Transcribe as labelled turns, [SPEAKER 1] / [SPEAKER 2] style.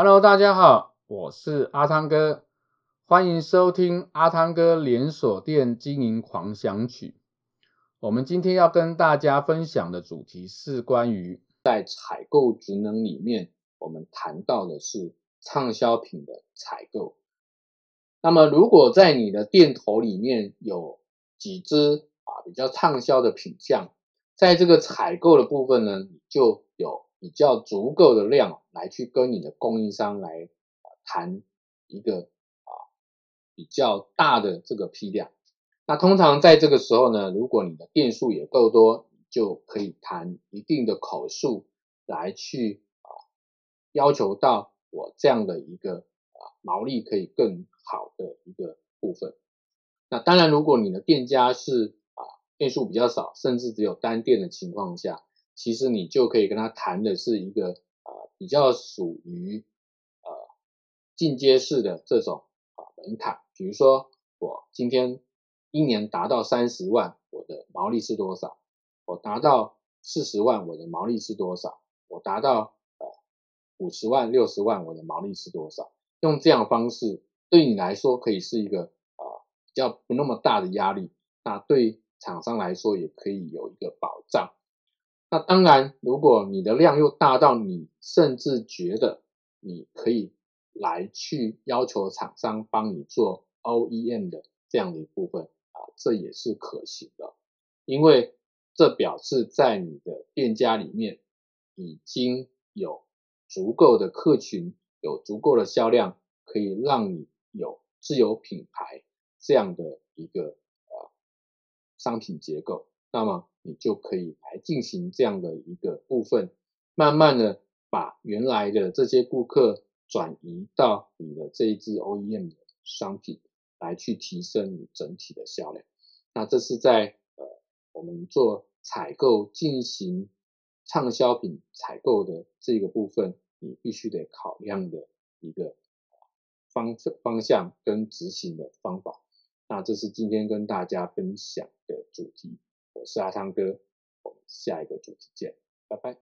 [SPEAKER 1] Hello，大家好，我是阿汤哥，欢迎收听阿汤哥连锁店经营狂想曲。我们今天要跟大家分享的主题是关于在采购职能里面，我们谈到的是畅销品的采购。那么，如果在你的店头里面有几支啊比较畅销的品项，在这个采购的部分呢，你就有比较足够的量来去跟你的供应商来谈一个啊比较大的这个批量。那通常在这个时候呢，如果你的店数也够多，你就可以谈一定的口数来去啊要求到我这样的一个啊毛利可以更好的一个部分。那当然，如果你的店家是啊店数比较少，甚至只有单店的情况下。其实你就可以跟他谈的是一个呃比较属于呃进阶式的这种啊门槛，比如说我今天一年达到三十万，我的毛利是多少？我达到四十万，我的毛利是多少？我达到呃五十万、六十万，我的毛利是多少？用这样的方式对你来说可以是一个呃比较不那么大的压力，那对厂商来说也可以有一个保障。那当然，如果你的量又大到你甚至觉得你可以来去要求厂商帮你做 OEM 的这样的一部分啊，这也是可行的，因为这表示在你的店家里面已经有足够的客群，有足够的销量，可以让你有自有品牌这样的一个呃商品结构，那么。你就可以来进行这样的一个部分，慢慢的把原来的这些顾客转移到你的这一支 OEM 的商品，来去提升你整体的销量。那这是在呃我们做采购进行畅销品采购的这个部分，你必须得考量的一个方方向跟执行的方法。那这是今天跟大家分享的主题。我是阿汤哥，我们下一个主题见，拜拜。